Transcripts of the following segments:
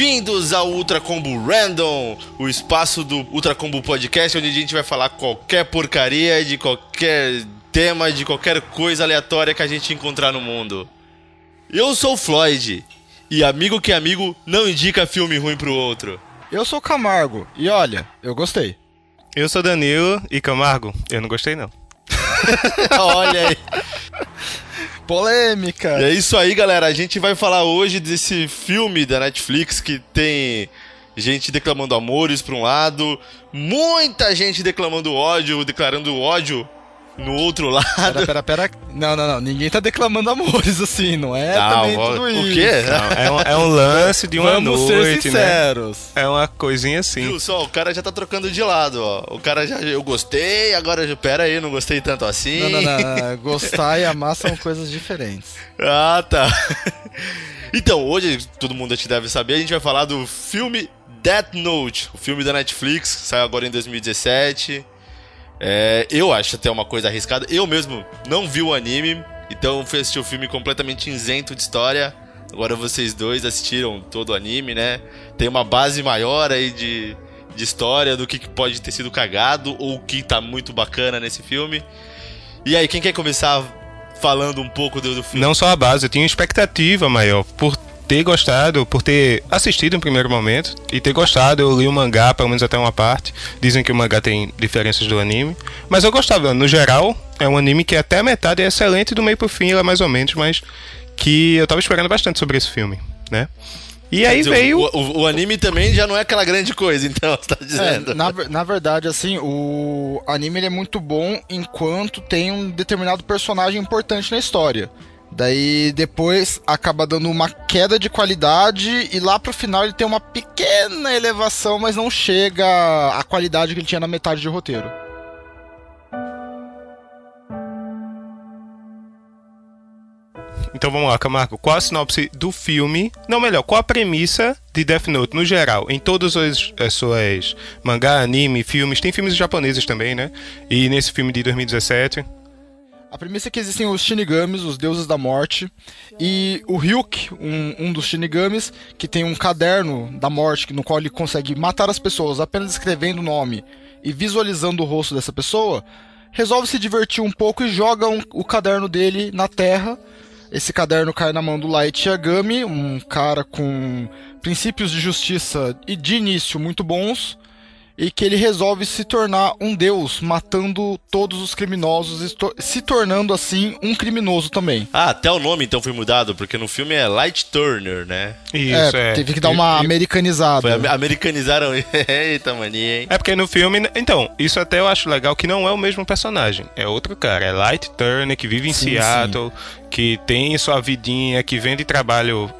Bem-vindos ao Ultra Combo Random, o espaço do Ultra Combo Podcast, onde a gente vai falar qualquer porcaria de qualquer tema, de qualquer coisa aleatória que a gente encontrar no mundo. Eu sou o Floyd, e amigo que é amigo não indica filme ruim pro outro. Eu sou o Camargo, e olha, eu gostei. Eu sou Danilo, e Camargo, eu não gostei não. olha aí. Polêmica. É isso aí, galera. A gente vai falar hoje desse filme da Netflix que tem gente declamando amores por um lado, muita gente declamando ódio, declarando ódio no outro lado. Pera, pera, pera. Não, não, não. Ninguém tá declamando amores assim, não é não, também tudo o isso. O quê? Não, é, um, é, um, lance de uma Vamos noite, ser sinceros. Né? É uma coisinha assim. Viu só, o cara já tá trocando de lado, ó. O cara já, eu gostei, agora, pera aí, não gostei tanto assim. Não, não, não. Gostar e amar são coisas diferentes. Ah, tá. Então, hoje, todo mundo te deve saber, a gente vai falar do filme Death Note, o filme da Netflix, saiu agora em 2017. É, eu acho até uma coisa arriscada. Eu mesmo não vi o anime, então fui assistir o filme completamente isento de história. Agora vocês dois assistiram todo o anime, né? Tem uma base maior aí de, de história do que pode ter sido cagado ou o que tá muito bacana nesse filme. E aí, quem quer começar falando um pouco do, do filme? Não só a base, eu tinha expectativa maior por ter gostado, por ter assistido em primeiro momento e ter gostado. Eu li o mangá, pelo menos até uma parte. Dizem que o mangá tem diferenças do anime. Mas eu gostava. No geral, é um anime que até a metade é excelente, do meio pro fim ela é mais ou menos, mas que eu tava esperando bastante sobre esse filme, né? E aí dizer, veio. O, o, o, anime também já não é aquela grande coisa, então, você tá dizendo. É, na, na verdade, assim, o anime ele é muito bom enquanto tem um determinado personagem importante na história. Daí depois acaba dando uma queda de qualidade e lá pro final ele tem uma pequena elevação, mas não chega à qualidade que ele tinha na metade de roteiro. Então vamos lá, Camargo. Qual a sinopse do filme? Não, melhor, qual a premissa de Death Note no geral? Em todas as, as suas mangá, anime, filmes, tem filmes japoneses também, né? E nesse filme de 2017. A premissa é que existem os Shinigamis, os deuses da morte, e o Ryuk, um, um dos Shinigamis, que tem um caderno da morte no qual ele consegue matar as pessoas apenas escrevendo o nome e visualizando o rosto dessa pessoa, resolve se divertir um pouco e joga um, o caderno dele na terra. Esse caderno cai na mão do Light Yagami, um cara com princípios de justiça e de início muito bons, e que ele resolve se tornar um deus, matando todos os criminosos e se tornando assim um criminoso também. Ah, até o nome então foi mudado, porque no filme é Light Turner, né? Isso, é. é. Teve que dar uma e, americanizada. Foi, americanizaram. Eita mania, hein? É porque no filme. Então, isso até eu acho legal que não é o mesmo personagem. É outro cara. É Light Turner, que vive em sim, Seattle, sim. que tem sua vidinha, que vende trabalho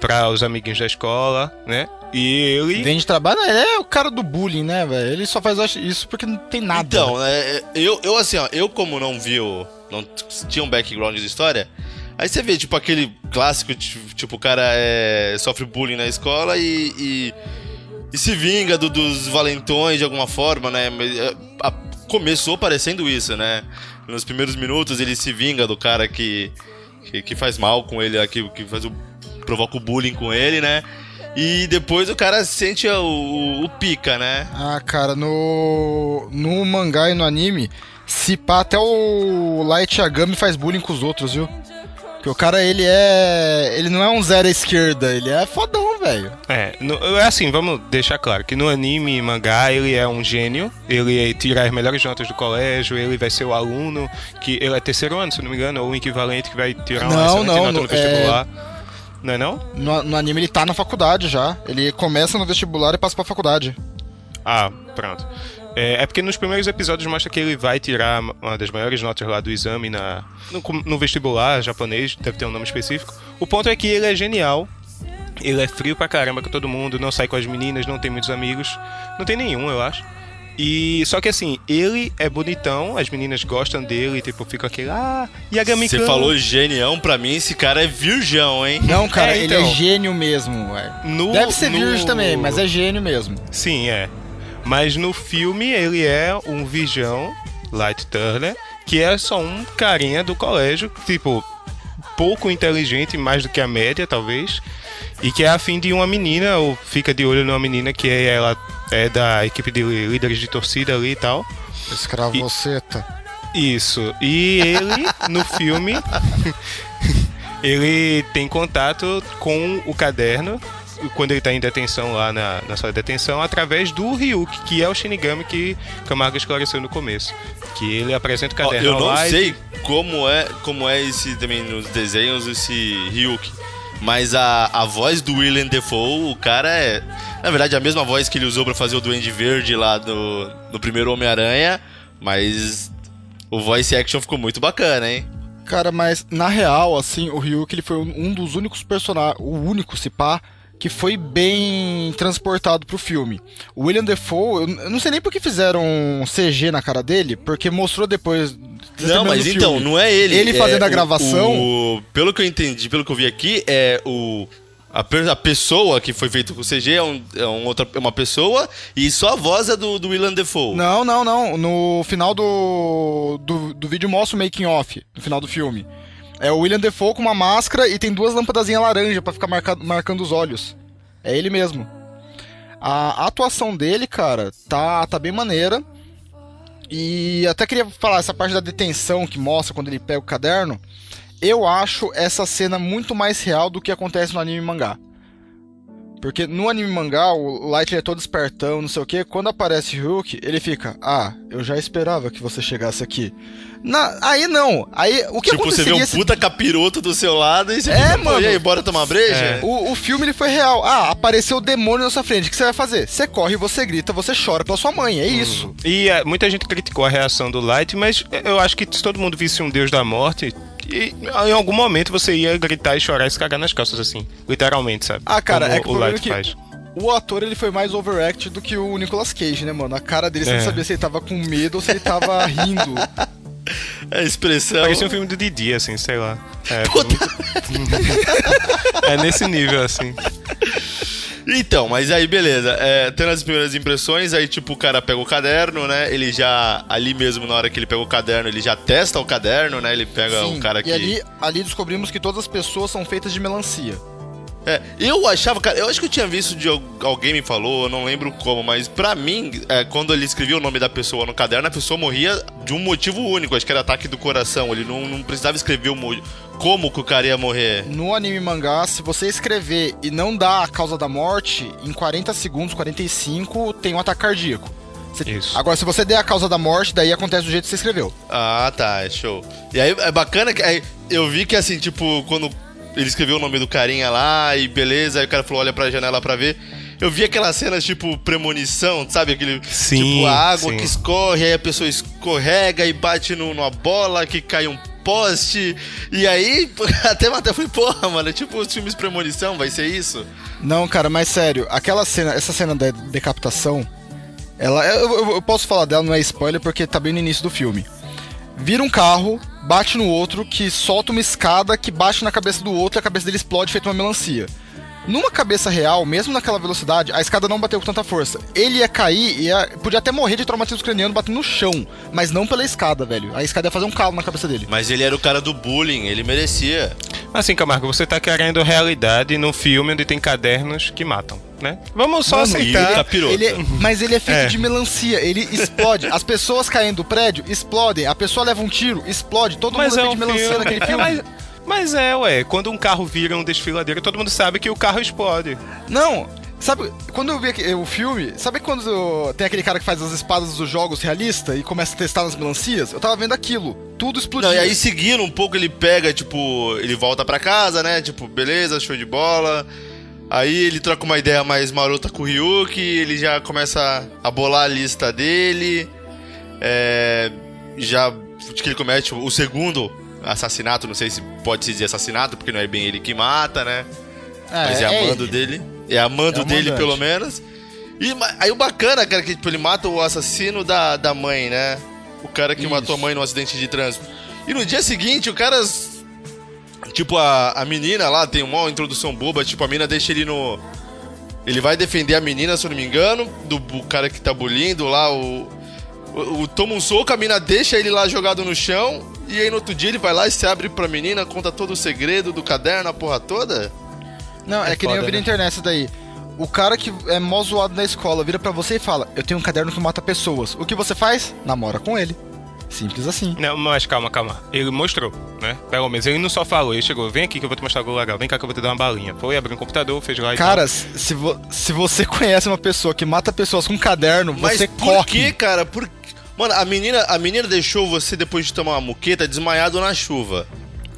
para os amiguinhos da escola, né? E ele. Vem de trabalho, ele é o cara do bullying, né, velho? Ele só faz isso porque não tem nada. Então, né? eu, eu assim, ó, eu como não vi o. Não tinha um background de história. Aí você vê, tipo, aquele clássico, tipo, o cara é, sofre bullying na escola e, e, e se vinga do, dos valentões de alguma forma, né? É, começou parecendo isso, né? Nos primeiros minutos ele se vinga do cara que, que, que faz mal com ele, que, que faz o, provoca o bullying com ele, né? E depois o cara sente o, o, o, pica, né? Ah, cara, no, no mangá e no anime, se pá, até o Light Yagami faz bullying com os outros, viu? Porque o cara, ele é. Ele não é um zero à esquerda, ele é fodão, velho. É, no, é assim, vamos deixar claro que no anime e mangá ele é um gênio, ele tira as melhores notas do colégio, ele vai ser o aluno, que ele é terceiro ano, se não me engano, ou o equivalente que vai tirar uma não, não, nota no, no vestibular. É... Não é não? No, no, anime ele tá na faculdade já. Ele começa no vestibular e passa pra faculdade. Ah, pronto. É, é, porque nos primeiros episódios mostra que ele vai tirar uma das maiores notas lá do exame na, no, no vestibular japonês, deve ter um nome específico. O ponto é que ele é genial, ele é frio pra caramba com todo mundo, não sai com as meninas, não tem muitos amigos. Não tem nenhum, eu acho. E só que assim, ele é bonitão, as meninas gostam dele, tipo, fica aquele, ah, Yagami Você falou genião, pra mim esse cara é virgão, hein? Não, cara, é, então, ele é gênio mesmo, ué. No, Deve ser no... virgem também, mas é gênio mesmo. Sim, é. Mas no filme ele é um virgão, Light Turner, que é só um carinha do colégio, tipo, pouco inteligente, mais do que a média, talvez. E que é afim de uma menina, ou fica de olho numa menina que é, ela é da equipe de líderes de torcida ali e tal. Escravoceta. Isso. E ele, no filme, ele tem contato com o caderno quando ele tá em detenção lá na, na sala de detenção, através do Ryuk, que é o Shinigami que Camargo esclareceu no começo. Que ele apresenta o caderno Eu não lá e- sei como é, como é esse também nos desenhos, esse Ryuk. Mas a, a voz do William Defoe, o cara é. Na verdade, a mesma voz que ele usou pra fazer o Duende Verde lá no, no primeiro Homem-Aranha. Mas o voice action ficou muito bacana, hein? Cara, mas na real, assim, o Ryuk ele foi um um dos únicos personagens, o único, se pá, que foi bem transportado pro filme. O William Defoe, eu não sei nem por que fizeram um CG na cara dele, porque mostrou depois. Não, mas então, não é ele. Ele é fazendo a gravação. o- pelo que eu entendi, pelo que eu vi aqui, é o. A, a pessoa que foi feita com CG é, um, é um outra, é uma pessoa e só a voz é do, do William Defoe. Não, não, não. No final do, do, do vídeo mostra o making off, no final do filme. É o William Defoe com uma máscara e tem duas lâmpadazinhas laranja pra ficar marca- marcando os olhos. É ele mesmo. A atuação dele, cara, tá, tá bem maneira. E até queria falar, essa parte da detenção que mostra quando ele pega o caderno. Eu acho essa cena muito mais real do que acontece no anime e mangá. Porque no anime mangá, o Light é todo espertão, não sei o que. Quando aparece Hulk, ele fica: Ah, eu já esperava que você chegasse aqui. Na- aí não. Aí o que tipo, você vê um se- puta capiroto do seu lado e você É, fica, "Pô, mano. E aí, bora tomar breja? É. O, o filme ele foi real. Ah, apareceu o demônio na sua frente. O que você vai fazer? Você corre, você grita, você chora pela sua mãe. É isso. E é, muita gente criticou a reação do Light, mas eu acho que se todo mundo visse um Deus da Morte, e, em algum momento você ia gritar e chorar e se cagar nas calças, assim. Literalmente, sabe? Ah, cara, Como é que o o Light é que faz. o ator ele foi mais overact do que o Nicolas Cage, né, mano? A cara dele, você É. não sabia se ele tava com medo ou se ele tava rindo. É a expressão. Parecia um filme do Didi, assim, sei lá. É, muito- é nesse nível, assim. Então, mas aí beleza, é, tendo as primeiras impressões, aí tipo o cara pega o caderno, né? Ele já, ali mesmo na hora que ele pega o caderno, ele já testa o caderno, né? Ele pega Sim, o cara que. E ali, ali descobrimos que todas as pessoas são feitas de melancia. É, eu achava, cara, eu acho que eu tinha visto de al- alguém me falou, eu não lembro como, mas pra mim, é, quando ele escrevia o nome da pessoa no caderno, a pessoa morria de um motivo único, acho que era ataque do coração. Ele não, não precisava escrever o como que o cara ia morrer. No anime mangá, se você escrever e não dar a causa da morte, em 40 segundos, 45, tem um ataque cardíaco. Você- Isso. Agora, se você der a causa da morte, daí acontece do jeito que você escreveu. Ah, tá, show. E aí é bacana que aí, eu vi que assim, tipo, quando ele escreveu o nome do carinha lá e beleza, aí o cara falou, olha pra janela pra ver. Eu vi aquelas cenas tipo premonição, sabe? Aquele Sim, tipo a água sim. que escorre, aí a pessoa escorrega e bate no- numa bola que cai um poste. E aí, até até falei, porra, mano, tipo os filmes premonição, vai ser isso? Não, cara, mas sério, aquela cena, essa cena da decapitação, ela. Eu, eu- eu posso falar dela, não é spoiler, porque tá bem no início do filme. Vira um carro, bate no outro, que solta uma escada que bate na cabeça do outro e a cabeça dele explode feito uma melancia. Numa cabeça real, mesmo naquela velocidade, a escada não bateu com tanta força. Ele ia cair e ia, podia até morrer de traumatismo craniano batendo no chão, mas não pela escada, velho. A escada ia fazer um calo na cabeça dele. Mas ele era o cara do bullying, ele merecia. Assim, Camargo, você tá querendo realidade num filme onde tem cadernos que matam, né? Vamos só Mano, aceitar. Ele é- mas ele é feito É. de melancia, ele explode. As pessoas caindo do prédio, explodem. A pessoa leva um tiro, explode. Todo mundo é feito de melancia naquele É, filme. mas, mas é, ué, quando um carro vira um desfiladeiro, todo mundo sabe que o carro explode. Não, sabe, quando eu vi o filme, sabe quando tem aquele cara que faz as espadas dos jogos realista e começa a testar nas melancias? Eu tava vendo aquilo, tudo explodiu. Não, e aí seguindo um pouco, ele pega, tipo, ele volta pra casa, né? Tipo, beleza, show de bola. Aí ele troca uma ideia mais marota com o Ryuki, ele já começa a bolar a lista dele. É, já acho que ele comete o segundo assassinato, não sei se pode se dizer assassinato, porque não é bem ele que mata, né? Mas é, a mando ele. dele. É a mando É dele, pelo menos. E aí o bacana, cara, que tipo, ele mata o assassino da, da mãe, né? O cara que Isso. matou a mãe no acidente de trânsito. E no dia seguinte, o cara. Tipo, a, a menina lá tem uma introdução boba, tipo, a menina deixa ele no. Ele vai defender a menina, se eu não me engano, do, do cara que tá bulindo lá, o. O, o- toma um soco, a mina deixa ele lá jogado no chão E aí no outro dia ele vai lá e se abre pra menina, conta todo o segredo do caderno, a porra toda? Não, é, É que nem eu foda, vi na né? internet isso daí. O cara que é mó zoado na escola vira pra você e fala: Eu tenho um caderno que mata pessoas. O que você faz? Namora com ele. Simples assim. Não, mas calma, calma. Ele mostrou, né? Pelo menos ele não só falou, ele chegou, vem aqui que eu vou te mostrar algo legal, vem cá que eu vou te dar uma balinha. Foi, abriu um computador, fez lá e Cara, se, vo- se você conhece uma pessoa que mata pessoas com caderno, Mas você por corre. que, cara? Por... Mano, a menina, a menina deixou você, depois de tomar uma muqueta, desmaiado na chuva.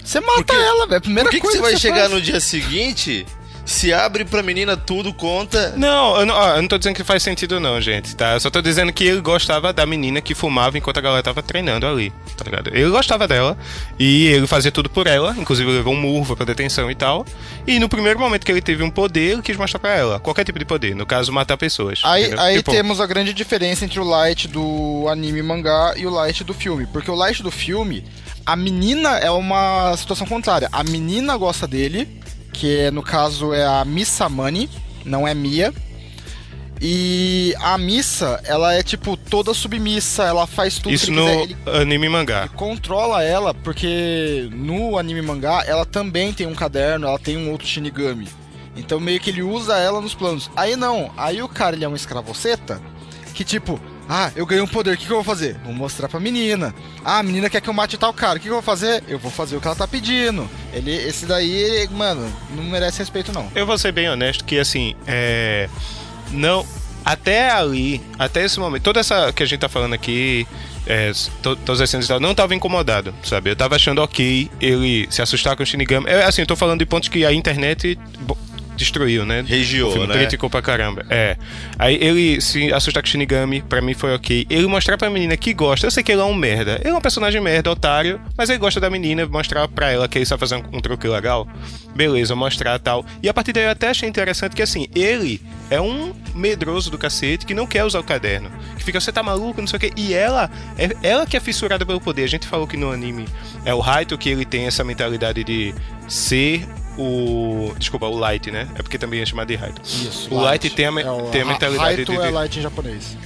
Você mata Por quê? ela, velho. Primeira Por que, que coisa você vai que chegar faz. no dia seguinte, se abre pra menina tudo, conta... Não, eu não, ó, eu não tô dizendo que faz sentido não, gente, tá? Eu só tô dizendo que ele gostava da menina que fumava enquanto a galera tava treinando ali, tá ligado? Ele gostava dela e ele fazia tudo por ela, inclusive levou um murro pra detenção e tal. E no primeiro momento que ele teve um poder, ele quis mostrar pra ela. Qualquer tipo de poder, no caso, matar pessoas. Aí, entendeu? aí Tipo, temos a grande diferença entre o light do anime e mangá e o light do filme. Porque o light do filme, a menina é uma situação contrária. A menina gosta dele, que no caso é a Missa Money, não é Mia. E a Missa, ela é tipo toda submissa, ela faz tudo Isso que no quiser. Ele anime mangá. controla ela, porque no anime mangá ela também tem um caderno, ela tem um outro Shinigami. Então meio que ele usa ela nos planos. Aí não, aí o cara ele é um escravoceta que tipo, ah, eu ganhei um poder, o que, que eu vou fazer? Vou mostrar pra menina. Ah, a menina quer que eu mate tal cara, o que, que eu vou fazer? Eu vou fazer o que ela tá pedindo. Ele, esse daí, mano, não merece respeito não. Eu vou ser bem honesto que assim, é. Não. Até ali, até esse momento, toda essa que a gente tá falando aqui, é, to, todas as cenas e tal, não tava incomodado, sabe? Eu tava achando ok ele se assustar com o Shinigami. É, assim, eu tô falando de pontos que a internet destruiu, né? Regiou, o filme né? criticou pra caramba. É. Aí ele se assustar com o Shinigami, pra mim foi ok. Ele mostrar pra menina que gosta. Eu sei que ele é um merda. Ele é um personagem merda, otário, mas ele gosta da menina, mostrar pra ela que ele sabe fazer um, um truque legal. Beleza, mostrar tal. E a partir daí eu até achei interessante que assim, ele é um medroso do cacete que não quer usar o caderno. Que fica, você tá maluco, não sei o quê. E ela, é ela que é fissurada pelo poder. A gente falou que no anime é o Raito que ele tem essa mentalidade de ser o. Desculpa, o Light, né? É porque também é chamado de Raito. Isso. O Light tem a me- tem a mentalidade Raito de- é de- light em japonês.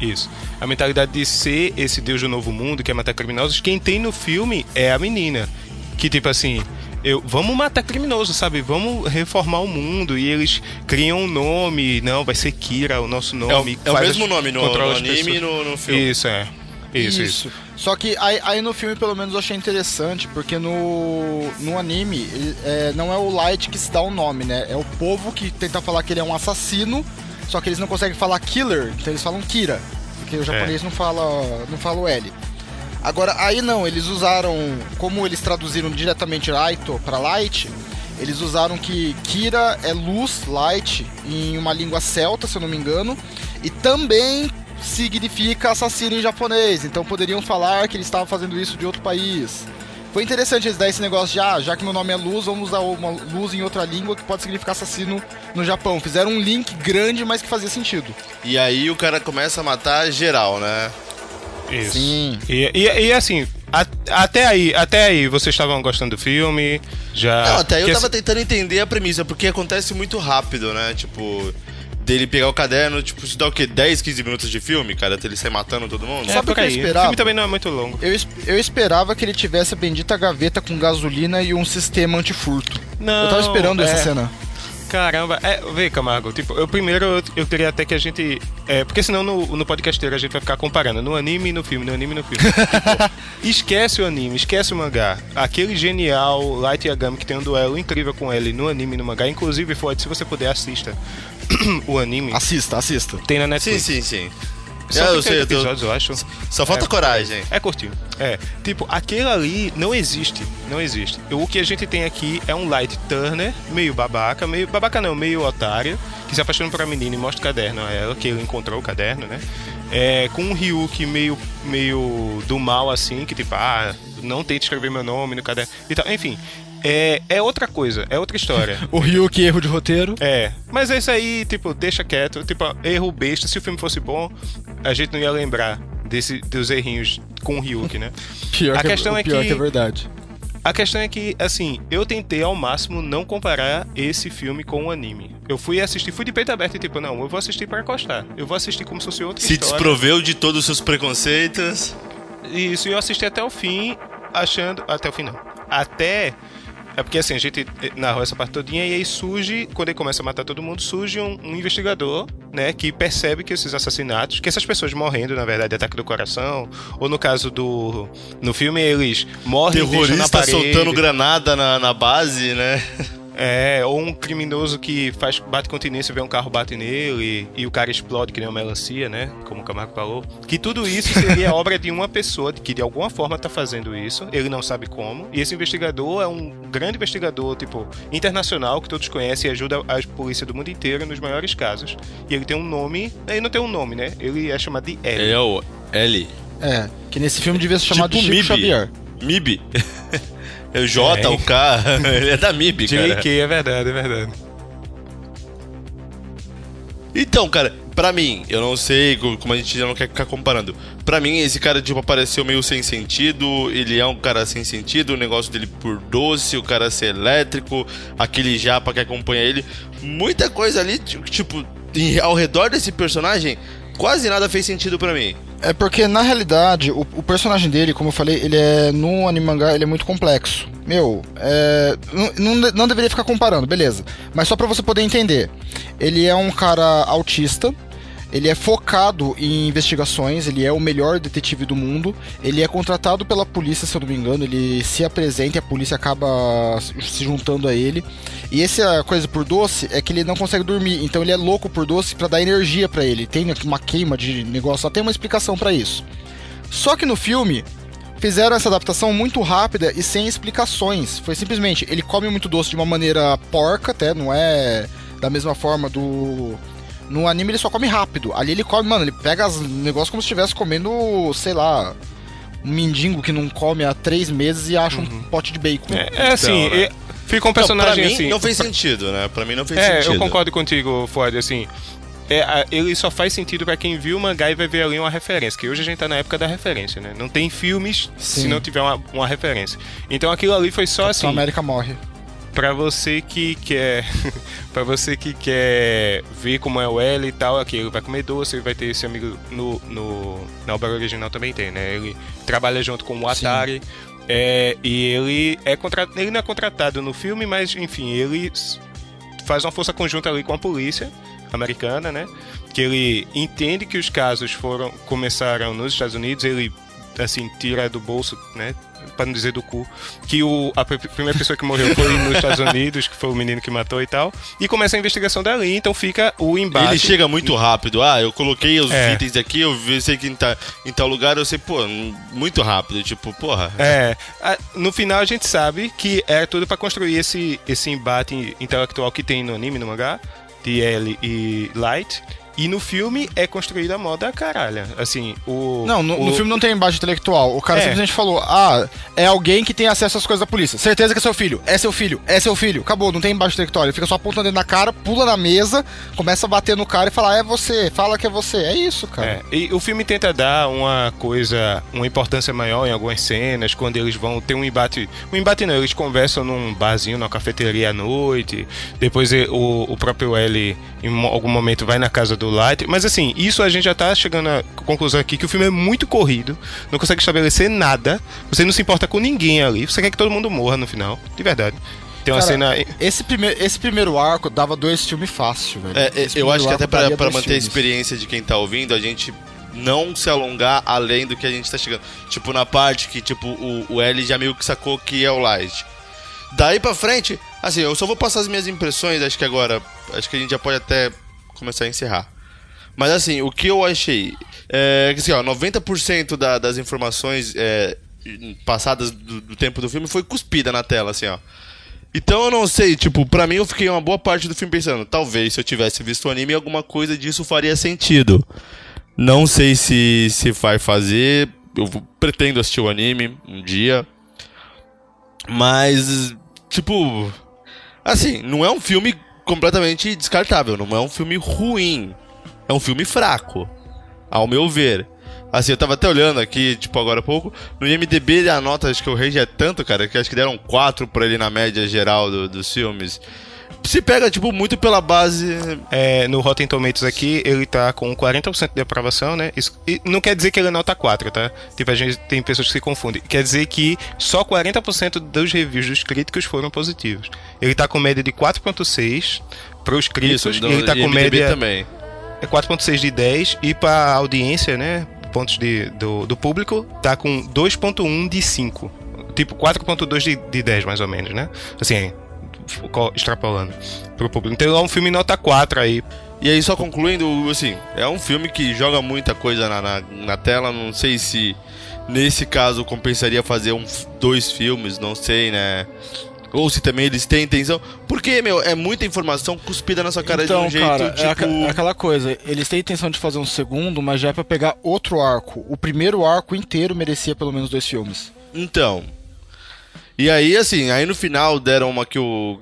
Isso. A mentalidade de ser esse deus do novo mundo, que é matar criminosos, quem tem no filme é a menina. Que tipo assim. Eu, vamos matar criminosos, sabe? Vamos reformar o mundo. E eles criam um nome. Não, vai ser Kira, o nosso É o, nome. é o faz mesmo as- nome no, no anime e no, no filme. Isso, é. Isso, isso. Só que aí, aí no filme, pelo menos, eu achei interessante, porque no, no anime ele- é, não é o Light que se dá o nome, né? É o povo que tenta falar que ele é um assassino, só que eles não conseguem falar killer, então eles falam Kira, porque o japonês não fala não fala o L. Agora, aí não, eles usaram, como eles traduziram diretamente Raito para Light, eles usaram que Kira é luz, Light, em uma língua celta, se eu não me engano, e também significa assassino em japonês, então poderiam falar que eles estavam fazendo isso de outro país. Foi interessante eles dar esse negócio de, ah, já que meu nome é Luz, vamos usar uma luz em outra língua que pode significar assassino no Japão. Fizeram um link grande, mas que fazia sentido. E aí o cara começa a matar geral, né? Isso. Sim. E, e, e, assim, a- até aí, até aí, vocês estavam gostando do filme? Já. Não, até aí eu tava assim- tentando entender a premissa, porque acontece muito rápido, né? Tipo, dele pegar o caderno, tipo, isso dá o quê? 10, 15 minutos de filme, cara? Até ele sair matando todo mundo? É, Sabe o que eu aí. O esperava? filme também não é muito longo. Eu, eu esperava que ele tivesse a bendita gaveta com gasolina e um sistema antifurto. Não, eu tava esperando essa é. cena. Caramba, é, vê, Camargo, tipo, eu primeiro eu, eu queria até que a gente. É, porque senão no, no podcasteiro a gente vai ficar comparando no anime e no filme, no anime e no filme. Tipo, esquece o anime, esquece o mangá. Aquele genial Light Yagami que tem um duelo incrível com ele no anime e no mangá. Inclusive, Ford, se você puder, assista o anime. Assista, assista. Tem na Sim, Netflix. sim, sim. São É, eu 38 sei, eu tô- episódios, eu acho. Só falta É. coragem. É curtinho. É. Tipo, aquele ali não existe. Não existe. O que a gente tem aqui é um Light Turner, meio babaca, meio. Babaca não, meio otário, que se apaixona por uma menina e mostra o caderno a ela, que ele encontrou o caderno, né? É, com um Ryuki meio, meio do mal, assim, que tipo, ah, não tente escrever meu nome no caderno e tal. Enfim. É, é outra coisa, é outra história. O Ryuk, erro de roteiro. É, mas é isso aí, tipo, deixa quieto. Tipo, erro besta. Se o filme fosse bom, a gente não ia lembrar desse, dos errinhos com o Ryuk, né? Pior, A que, questão o é pior que- que é verdade. A questão é que, assim, eu tentei ao máximo não comparar esse filme com o anime. Eu fui assistir, fui de peito aberto e tipo, não, eu vou assistir pra encostar. Eu vou assistir como se fosse outra Se história. desproveu de todos os seus preconceitos. Isso, e eu assisti até o fim. achando. Até o final. Até. É porque assim, a gente narrou essa parte todinha e aí surge, quando ele começa a matar todo mundo, surge um, um, investigador, né, que percebe que esses assassinatos, que essas pessoas morrendo, na verdade, de ataque do coração, ou no caso do. No filme, eles morrem. Terrorista soltando granada na, na base, né? É, ou um criminoso que faz, bate continência, vê um carro bate nele e, e, o cara explode que nem uma melancia, né? Como o Camargo falou. Que tudo isso seria obra de uma pessoa que de alguma forma está fazendo isso, ele não sabe como. E esse investigador é um grande investigador, tipo, internacional, que todos conhecem e ajuda a polícia do mundo inteiro nos maiores casos. E ele tem um nome. Ele não tem um nome, né? Ele é chamado de L. Ele é o L. É, que nesse filme devia ser chamado tipo de Chico Mib. Xavier. MIB. É o J, é. o K, ele é da MIB, cara. JK, é verdade, é verdade. Então, cara, pra mim, eu não sei, como a gente já não quer ficar comparando. Pra mim, esse cara, tipo, apareceu meio sem sentido. Ele é um cara sem sentido, o negócio dele por doce, o cara ser elétrico, aquele japa que acompanha ele. Muita coisa ali, tipo, ao redor desse personagem, quase nada fez sentido para mim. É porque, na realidade, o, o, personagem dele, como eu falei, ele é. No anime mangá, ele é muito complexo. Meu, é, não, não, não deveria ficar comparando, beleza. Mas só para você poder entender. Ele é um cara autista ele é focado em investigações, ele é o melhor detetive do mundo. Ele é contratado pela polícia, se eu não me engano. Ele se apresenta e a polícia acaba se juntando a ele. E essa coisa por doce é que ele não consegue dormir. Então ele é louco por doce para dar energia para ele. Tem uma queima de negócio, só tem uma explicação para isso. Só que no filme fizeram essa adaptação muito rápida e sem explicações. Foi simplesmente ele come muito doce de uma maneira porca, até não é da mesma forma do no anime ele só come rápido. Ali ele come, mano, ele pega os negócios como se estivesse comendo, sei lá, um mendigo que não come há três meses e acha uhum. um pote de bacon. É, é assim, então, né? fica um personagem não, mim, assim. Não fez sentido, né? Pra mim não fez é, sentido. É, eu concordo contigo, Ford, assim. É, ele só faz sentido para quem viu o mangá e vai ver ali uma referência, que hoje a gente tá na época da referência, né? Não tem filmes Sim. se não tiver uma, uma referência. Então aquilo ali foi só Capitão assim. América morre para você que quer para você que quer ver como é o L e tal, aqui ele vai comer doce, ele vai ter esse amigo no, no na obra original também tem, né? Ele trabalha junto com o Atari. É, e ele é contratado, ele não é contratado no filme, mas enfim, ele faz uma força conjunta ali com a polícia americana, né? Que ele entende que os casos foram começaram nos Estados Unidos, ele assim tira do bolso, né? Para não dizer do cu, que o, a primeira pessoa que morreu foi nos Estados Unidos, que foi o menino que matou e tal. E começa a investigação dali, então fica o embate. Ele chega muito rápido. Ah, eu coloquei os é. itens aqui, eu sei que em, tá, em tal lugar, eu sei, pô, muito rápido. Tipo, porra. É. No final a gente sabe que é tudo para construir esse, esse embate intelectual que tem no anime, no mangá, de L e Light e no filme é construída a moda caralho. Assim, o. Não, no, o... no filme não tem embate intelectual. O cara é. simplesmente falou: ah, é alguém que tem acesso às coisas da polícia. Certeza que é seu filho. É seu filho. É seu filho. Acabou, não tem embate intelectual. Ele fica só apontando dentro na cara, pula na mesa, começa a bater no cara e falar: é você, fala que é você. É isso, cara. É. E o filme tenta dar uma coisa, uma importância maior em algumas cenas, quando eles vão ter um embate. Um embate não, eles conversam num barzinho, numa cafeteria à noite. Depois o, o próprio L, em algum momento, vai na casa do do Light. Mas assim, isso a gente já tá chegando à conclusão aqui que o filme é muito corrido, não consegue estabelecer nada, você não se importa com ninguém ali, você quer que todo mundo morra no final, de verdade. Tem uma Cara, cena. Esse, primeir, esse primeiro arco dava dois filmes fácil, velho. É, eu acho que até pra, pra manter filmes. a experiência de quem tá ouvindo, a gente não se alongar além do que a gente tá chegando. Tipo, na parte que, tipo, o, o L já meio que sacou que é o Light. Daí pra frente, assim, eu só vou passar as minhas impressões, acho que agora. Acho que a gente já pode até começar a encerrar. Mas assim, o que eu achei é que assim, ó, 90% da, das informações é, passadas do, do, tempo do filme foi cuspida na tela, assim, ó. Então eu não sei, tipo, pra mim eu fiquei uma boa parte do filme pensando, talvez se eu tivesse visto o anime alguma coisa disso faria sentido. Não sei se, se vai fazer, eu pretendo assistir o anime um dia. Mas, tipo, assim, não é um filme completamente descartável, não é um filme ruim é um filme fraco, ao meu ver. Assim, eu tava até olhando aqui, tipo, agora há pouco. No IMDB a nota, acho que o Rage é tanto, cara, que acho que deram 4 pra ele na média geral do, dos filmes. se pega, tipo, muito pela base. É, no Rotten Tomatoes aqui, ele tá com 40% de aprovação, né? Isso, não quer dizer que ele é nota 4, tá? Tipo, a gente tem pessoas que se confundem. Quer dizer que só 40% dos reviews dos críticos foram positivos. Ele tá com média de 4.6 pros críticos, Isso, e ele tá com IMDb média também. É 4.6 de 10 e pra audiência, né, pontos de, do, do público, tá com 2.1 de 5. Tipo, 4.2 de, de 10, mais ou menos, né? Assim, co- extrapolando pro público. Então é um filme nota 4 aí. E aí, só concluindo, assim, é um filme que joga muita coisa na, na, na tela. Não sei se nesse caso compensaria fazer um, dois filmes, não sei, né? Ou se também eles têm intenção. Porque, meu, é muita informação cuspida na sua cara então, de um jeito, cara, tipo. é, aca- é aquela coisa. Eles têm intenção de fazer um segundo, mas já é pra pegar outro arco. O primeiro arco inteiro merecia pelo menos dois filmes. Então. E aí, assim, aí no final deram uma que o.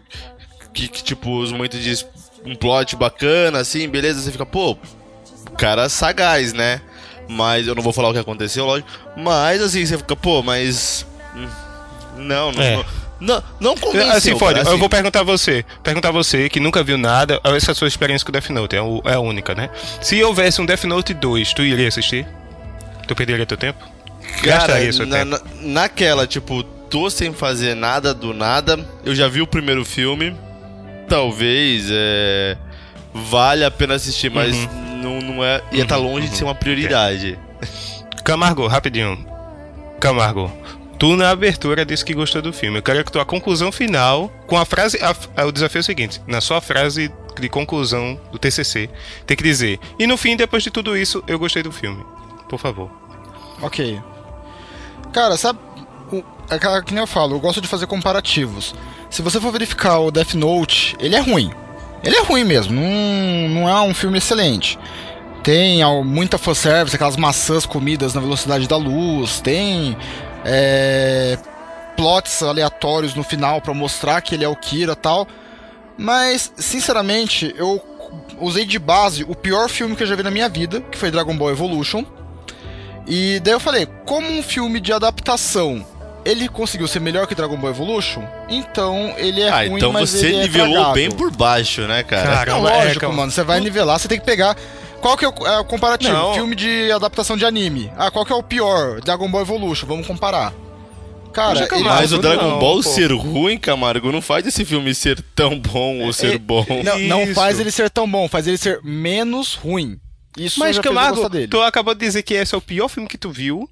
Que, que, tipo, os momentos de um plot bacana, assim, beleza, você fica, pô, o cara sagaz, né? Mas eu não vou falar o que aconteceu, lógico. Mas assim, você fica, pô, mas. hum, Não, não. É. Não, não convenceu, assim, Ford, cara, eu assim. vou perguntar a você. Perguntar a você que nunca viu nada. Essa é sua experiência com Death Note, é, o- é a única, né? Se houvesse um Death Note 2, tu iria assistir? Tu perderia teu tempo? Cara, Gastaria seu na- tempo? na- naquela, tipo, tô sem fazer nada do nada. Eu já vi o primeiro filme. Talvez é, valha a pena assistir, mas Uhum. não, não é. Ia estar longe de ser uma prioridade. Camargo, rapidinho. Camargo, tu na abertura disse que gostou do filme. Eu quero que tua conclusão final, com a frase. a- a- o desafio é o seguinte: na sua frase de conclusão do TCC, tem que dizer. E no fim, depois de tudo isso, eu gostei do filme. Por favor. Ok. Cara, sabe. o- É que nem eu falo, eu gosto de fazer comparativos. Se você for verificar o Death Note, ele é ruim. Ele é ruim mesmo, não, não é um filme excelente. Tem muita fanservice, aquelas maçãs comidas na velocidade da luz, tem é, plots aleatórios no final pra mostrar que ele é o Kira e tal. Mas, sinceramente, eu usei de base o pior filme que eu já vi na minha vida, que foi Dragon Ball Evolution. E daí eu falei, como um filme de adaptação, ele conseguiu ser melhor que Dragon Ball Evolution, então ele é ah, ruim, então mas você ele é nivelou tragável. bem por baixo, né, cara? Cara, Não, Caramba, é, lógico, calma. mano, você vai nivelar, você tem que pegar... Qual que é o, é o comparativo? Não. Filme de adaptação de anime. Ah, qual que é o pior? Dragon Ball Evolution, vamos comparar. Cara, Camargo, Mas o Dragon não, Ball pô. ser ruim, Camargo, não faz esse filme ser tão bom ou ser É, bom. não, não faz ele ser tão bom, faz ele ser menos ruim. Isso Mas, Camargo, tu acabou de dizer que esse é o pior filme que tu viu.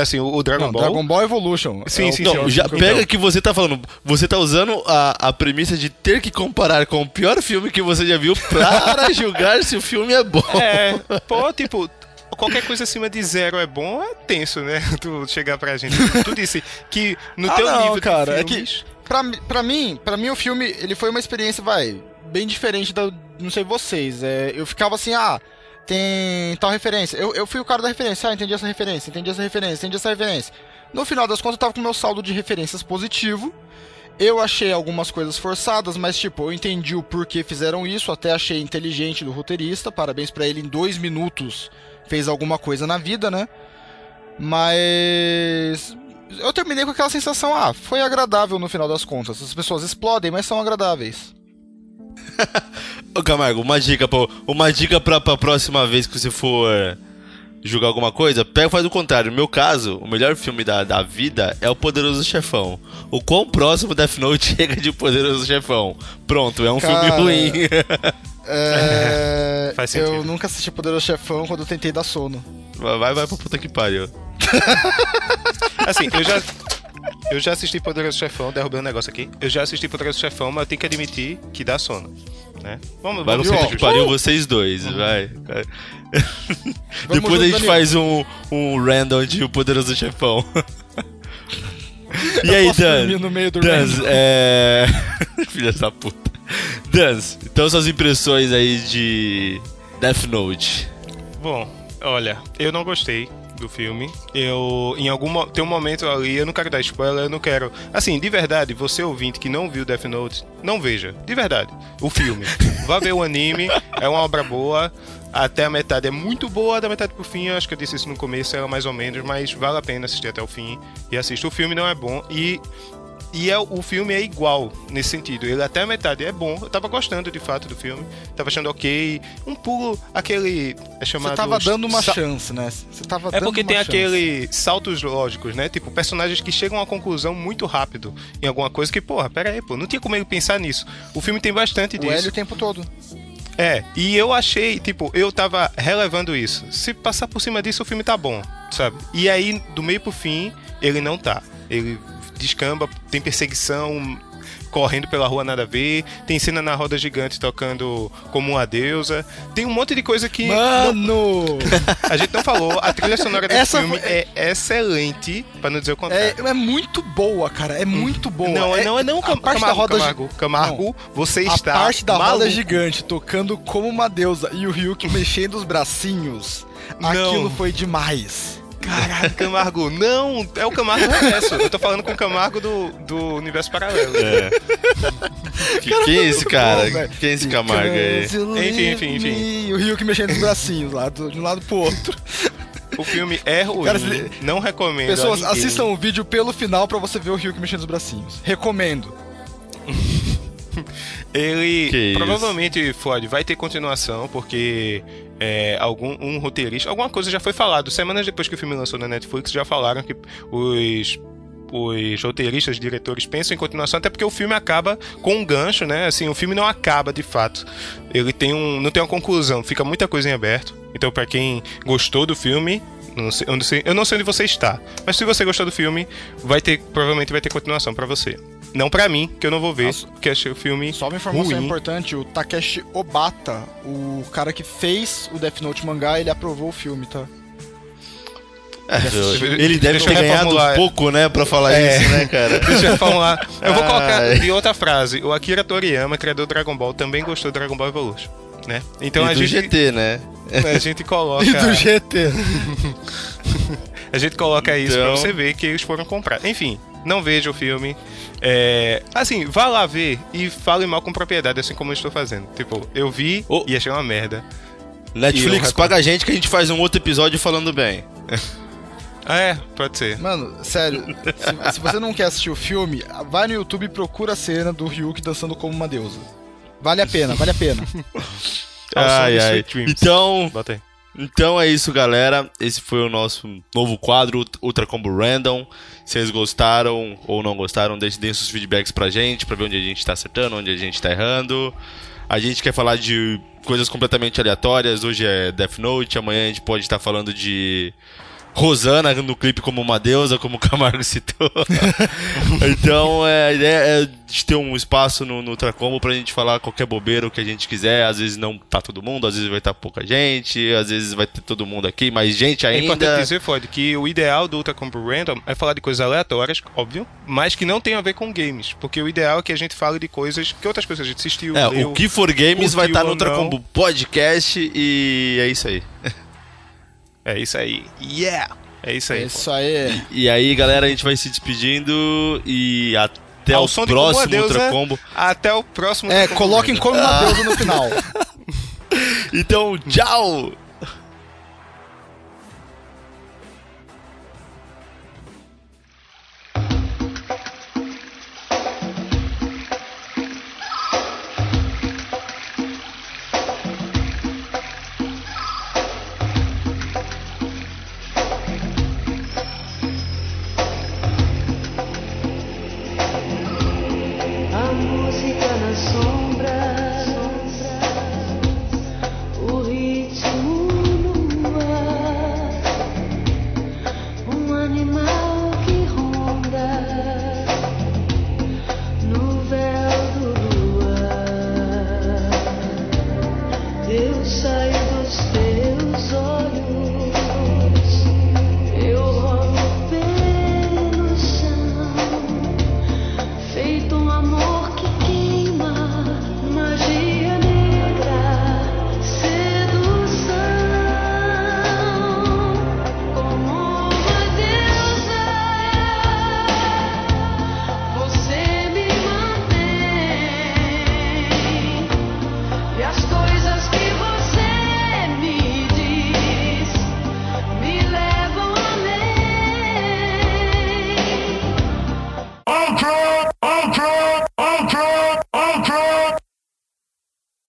Assim, o, Dragon Não, Ball. Dragon Ball Evolution. Sim, É sim, Não, sim, já que eu pega que você tá falando. Você tá usando a, a premissa de ter que comparar com o pior filme que você já viu para julgar se o filme é bom. É, pô, tipo, qualquer coisa acima de zero é bom, é tenso, né? Tu chegar pra gente. Tu, disse que no Ah, teu não, nível cara, é de filmes... Pra, pra mim, pra mim o filme, ele foi uma experiência, vai, bem diferente da, não sei vocês, é, eu ficava assim, ah, tem tal referência, eu, eu fui o cara da referência, ah, entendi essa referência, entendi essa referência, entendi essa referência. No final das contas eu tava com meu saldo de referências positivo, eu achei algumas coisas forçadas, mas tipo, eu entendi o porquê fizeram isso, até achei inteligente do roteirista, parabéns pra ele, em dois minutos fez alguma coisa na vida, né? Mas eu terminei com aquela sensação, ah, foi agradável no final das contas. As pessoas explodem, mas são agradáveis. Ô Camargo, uma dica, pô. Uma dica pra, pra próxima vez que você for julgar alguma coisa, pega e faz o contrário. No meu caso, o melhor filme da, da vida é o Poderoso Chefão. O quão próximo Death Note chega de Poderoso Chefão? Pronto, é um Cara, filme ruim. É, Faz eu sentido. nunca assisti Poderoso Chefão quando eu tentei dar sono. vai, vai pra puta que pariu. Assim, eu já. Eu já assisti Poderoso Chefão, derrubei um negócio aqui. Eu já assisti Poderoso Chefão, mas eu tenho que admitir que dá sono. Né? Vamos, Vai vamos que pariu vocês dois, vai. Depois a gente faz um, um random de O Poderoso Chefão. e aí, posso Dan? no meio do random. é. Filha da puta. Dans, então suas impressões aí de Death Note. Bom, olha, eu não gostei do filme. Eu, em algum tem um momento ali, eu não quero dar spoiler, eu não quero. Assim, de verdade, você ouvinte que não viu Death Note, não veja, de verdade, o filme. Vá ver o anime, é uma obra boa. Até a metade é muito boa, da metade pro fim, eu acho que eu disse isso no começo, era mais ou menos, mas vale a pena assistir até o fim e assistir. O filme não é bom e E é, o filme é igual nesse sentido. Ele até a metade é bom. Eu tava gostando de fato do filme. Tava achando ok. Um pulo, aquele. É chamado. Você tava dando uma sa- chance, né? Você tava É porque tem chance. aquele saltos lógicos, né? Tipo, personagens que chegam a uma conclusão muito rápido em alguma coisa que, porra, pera aí, pô, não tinha como ele pensar nisso. O filme tem bastante O disso. Hélio o tempo todo. É, e eu achei, tipo, eu tava relevando isso. Se passar por cima disso, o filme tá bom, sabe? E aí, do meio pro fim, ele não tá. Ele descamba, tem perseguição, correndo pela rua nada a ver, tem cena na roda gigante tocando como uma deusa. Tem um monte de coisa que Mano! a gente não falou. A trilha sonora desse Essa filme foi- é excelente, pra não dizer o É, contrário. é muito boa, cara. É muito boa. Não, é, não, é não, a Cam- parte da Camargo, roda gi- Camargo. Camargo, você A está parte da roda maluco. gigante tocando como uma deusa e o Ryuk mexendo os bracinhos. Não. Aquilo foi demais. Caralho, Camargo, não, é o Camargo reverso. Eu tô falando com o Camargo do, do universo paralelo. É. Que- quem é esse cara? Bom. Quem é esse Camargo aí? Enfim, enfim, enfim. E o Ryuk mexendo os bracinhos lá, do- de um lado pro outro. O filme é ruim, Cara, se- não recomendo. Pessoas, assistam o vídeo pelo final pra você ver o Ryuk mexendo os bracinhos. Recomendo. Ele Que isso. provavelmente, Floyd, vai ter continuação, porque é, algum um roteirista, alguma coisa já foi falado. Semanas depois que o filme lançou na Netflix, já falaram que os os roteiristas, diretores pensam em continuação, até porque o filme acaba com um gancho, né? Assim, o filme não acaba de fato. Ele tem um, não tem uma conclusão, fica muita coisa em aberto. Então, pra quem gostou do filme, não sei- eu, não sei, eu não sei onde você está, mas se você gostou do filme, vai ter, provavelmente vai ter continuação pra você. Não pra mim, que eu não vou ver, Nossa. porque achei o filme Só uma informação ruim. importante, o Takeshi Obata, o cara que fez o Death Note mangá, ele aprovou o filme, tá? É, ele deve Deixa ter ganhado reformular. pouco, né, pra falar É. isso, né, cara? Deixa eu falar. Eu vou colocar de outra frase. O Akira Toriyama, criador do Dragon Ball, também gostou do Dragon Ball Evolution. Né? Então e a do gente, GT, né? a gente coloca. E do GT. A gente coloca isso Então- pra você ver que eles foram comprar. Enfim, não veja o filme. É, assim, vá lá ver e fale mal com propriedade, assim como eu estou fazendo. Tipo, eu vi Ô. e achei uma merda. Netflix, paga a gente que a gente faz um outro episódio falando bem. Ah, é, pode ser. Mano, sério, se, se você não quer assistir o filme, vai no YouTube e procura a cena do Ryuk dançando como uma deusa. Vale a pena, vale a pena. Ai, ai. Então, Bota aí. Então é isso, galera. Esse foi o nosso novo quadro, Ultra Combo Random. Se vocês gostaram ou não gostaram, deixem, seus feedbacks pra gente, pra ver onde a gente tá acertando, onde a gente tá errando. A gente quer falar de coisas completamente aleatórias. Hoje é Death Note, amanhã a gente pode estar falando de Rosana no clipe como uma deusa, como o Camargo citou. então é, a ideia é de ter um espaço no, no Ultra Combo pra gente falar qualquer bobeira, o que a gente quiser. Às vezes não tá todo mundo, às vezes vai estar pouca gente, às vezes vai ter todo mundo aqui, mais gente É ainda. importante dizer, Ford, que o ideal do Ultra Combo Random é falar de coisas aleatórias, óbvio, mas que não tem a ver com games. Porque o ideal é que a gente fale de coisas que outras coisas a gente assistiu, É, leu. o que for games vai estar no ou Ultra não. Combo Podcast e é isso aí. É isso aí. Yeah! É isso É aí. isso aí. E aí, galera, a gente vai se despedindo e até Ao o som de Como próximo Deusa. Ultra Combo. Até o próximo É, Ultra Combo coloquem como uma deusa no final. Então, tchau!